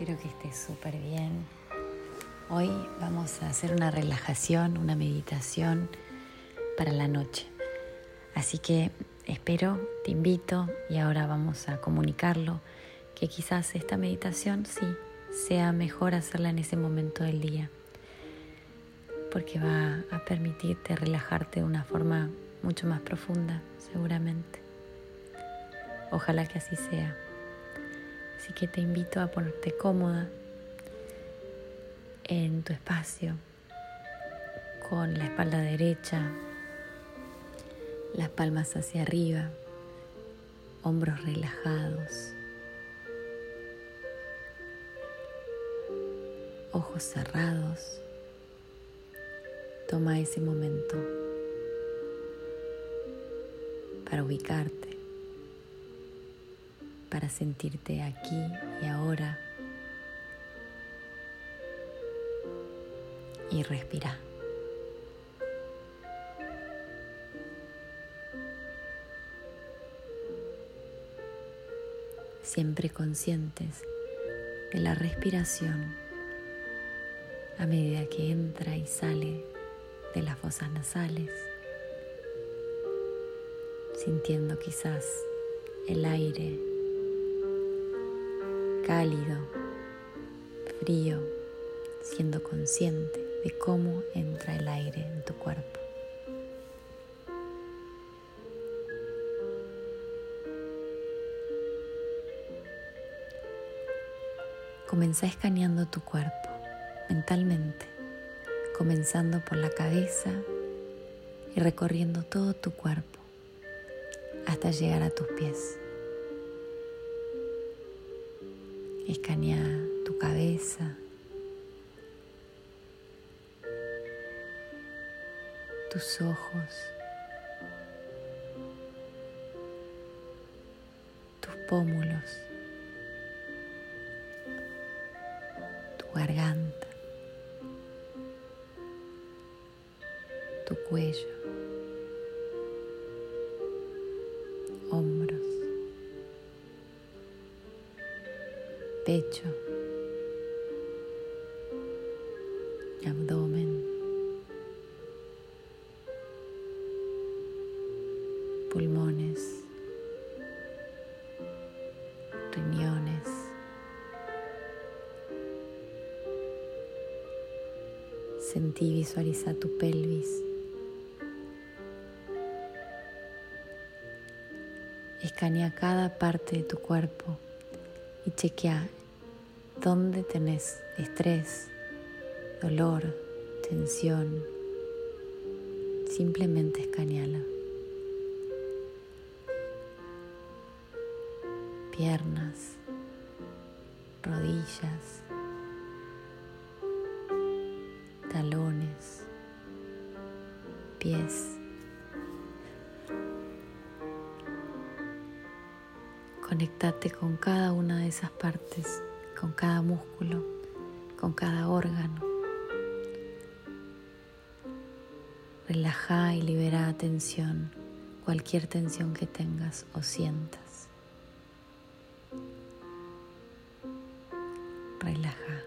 espero que estés súper bien. Hoy vamos a hacer una relajación, una meditación para la noche. Así que espero, te invito y ahora vamos a comunicarlo, que quizás esta meditación sí sea mejor hacerla en ese momento del día, porque va a permitirte relajarte de una forma mucho más profunda, seguramente. Ojalá que así sea. Así que te invito a ponerte cómoda en tu espacio, con la espalda derecha, las palmas hacia arriba, hombros relajados, ojos cerrados. Toma ese momento para ubicarte para sentirte aquí y ahora. Y respira. Siempre conscientes de la respiración a medida que entra y sale de las fosas nasales, sintiendo quizás el aire cálido, frío, siendo consciente de cómo entra el aire en tu cuerpo. Comenzá escaneando tu cuerpo mentalmente, comenzando por la cabeza y recorriendo todo tu cuerpo hasta llegar a tus pies. Escanea tu cabeza, tus ojos, tus pómulos, tu garganta, tu cuello, abdomen, pulmones, riñones, sentí visualiza tu pelvis. Escanea cada parte de tu cuerpo y chequea dónde tenés estrés, dolor, tensión. Simplemente escaneala. Piernas, rodillas, talones, pies. Conectate con cada una de esas partes, con cada músculo, con cada órgano. Relaja y libera tensión, cualquier tensión que tengas o sientas. Relaja.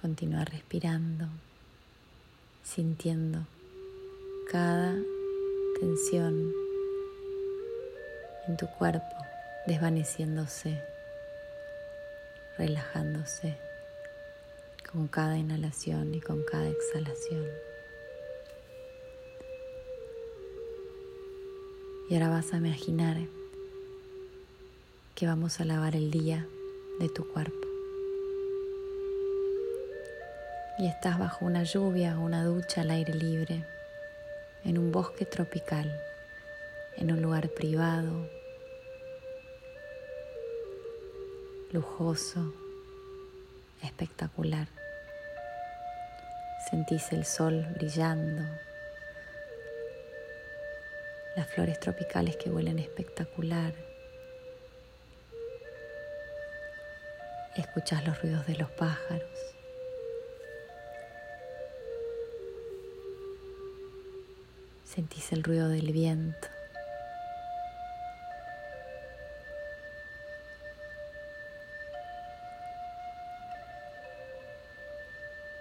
Continúa respirando, sintiendo cada tensión en tu cuerpo desvaneciéndose, relajándose con cada inhalación y con cada exhalación. Y ahora vas a imaginar que vamos a lavar el día de tu cuerpo. y estás bajo una lluvia o una ducha al aire libre, en un bosque tropical, en un lugar privado, lujoso, espectacular. Sentís el sol brillando, las flores tropicales que huelen espectacular. Escuchás los ruidos de los pájaros. Sentís el ruido del viento.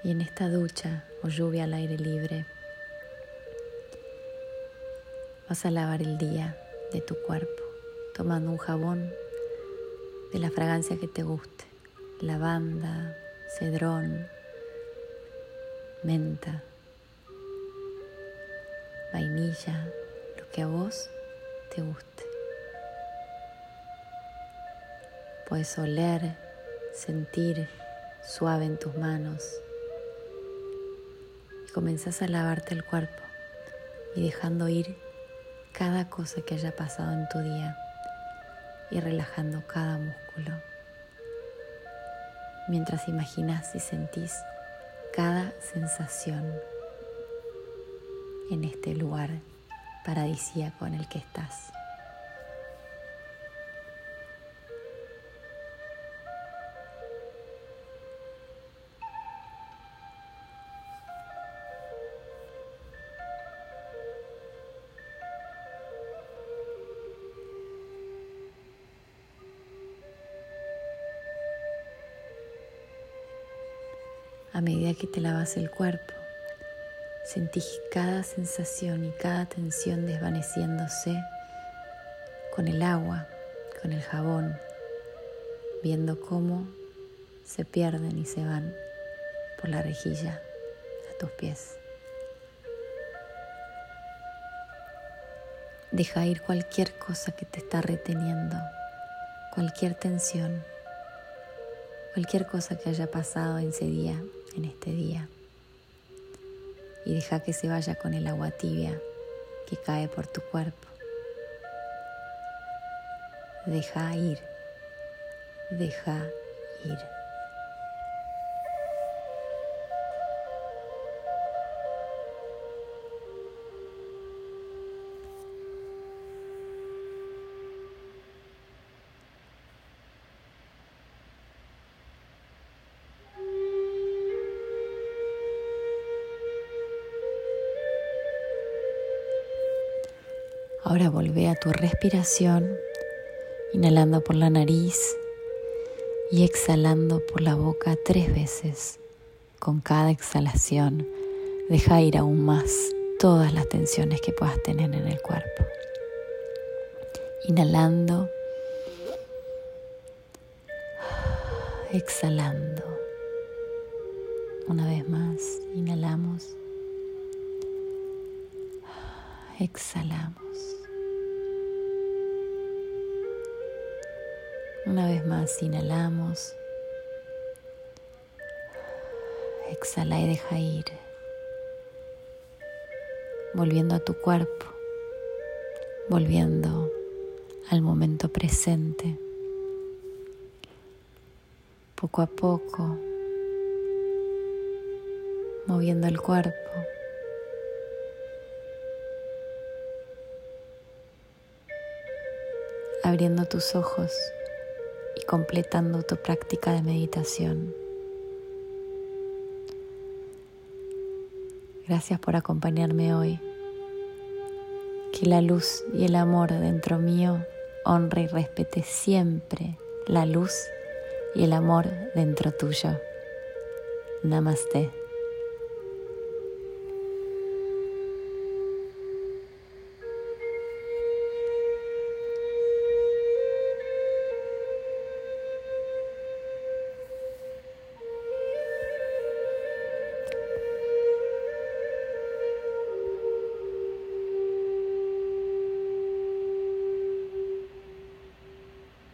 Y en esta ducha o lluvia al aire libre vas a lavar el día de tu cuerpo tomando un jabón de la fragancia que te guste, lavanda, cedrón, menta, vainilla, lo que a vos te guste. Puedes oler, sentir suave en tus manos comenzás a lavarte el cuerpo y dejando ir cada cosa que haya pasado en tu día y relajando cada músculo mientras imaginas y sentís cada sensación en este lugar paradisíaco en el que estás. A medida que te lavas el cuerpo. Sentís cada sensación y cada tensión desvaneciéndose con el agua, con el jabón, viendo cómo se pierden y se van por la rejilla a tus pies. Deja ir cualquier cosa que te está reteniendo, cualquier tensión, cualquier cosa que haya pasado en ese día en este día y deja que se vaya con el agua tibia que cae por tu cuerpo. Deja ir, deja ir. Ahora volvé a tu respiración, inhalando por la nariz y exhalando por la boca tres veces. Con cada exhalación, deja ir aún más todas las tensiones que puedas tener en el cuerpo. Inhalando, exhalando. Una vez más, inhalamos, exhalamos. Una vez más inhalamos. Exhala y deja ir. Volviendo a tu cuerpo. Volviendo al momento presente. Poco a poco. Moviendo el cuerpo. Abriendo tus ojos y completando tu práctica de meditación. Gracias por acompañarme hoy. Que la luz y el amor dentro mío honre y respete siempre la luz y el amor dentro tuyo. Namaste.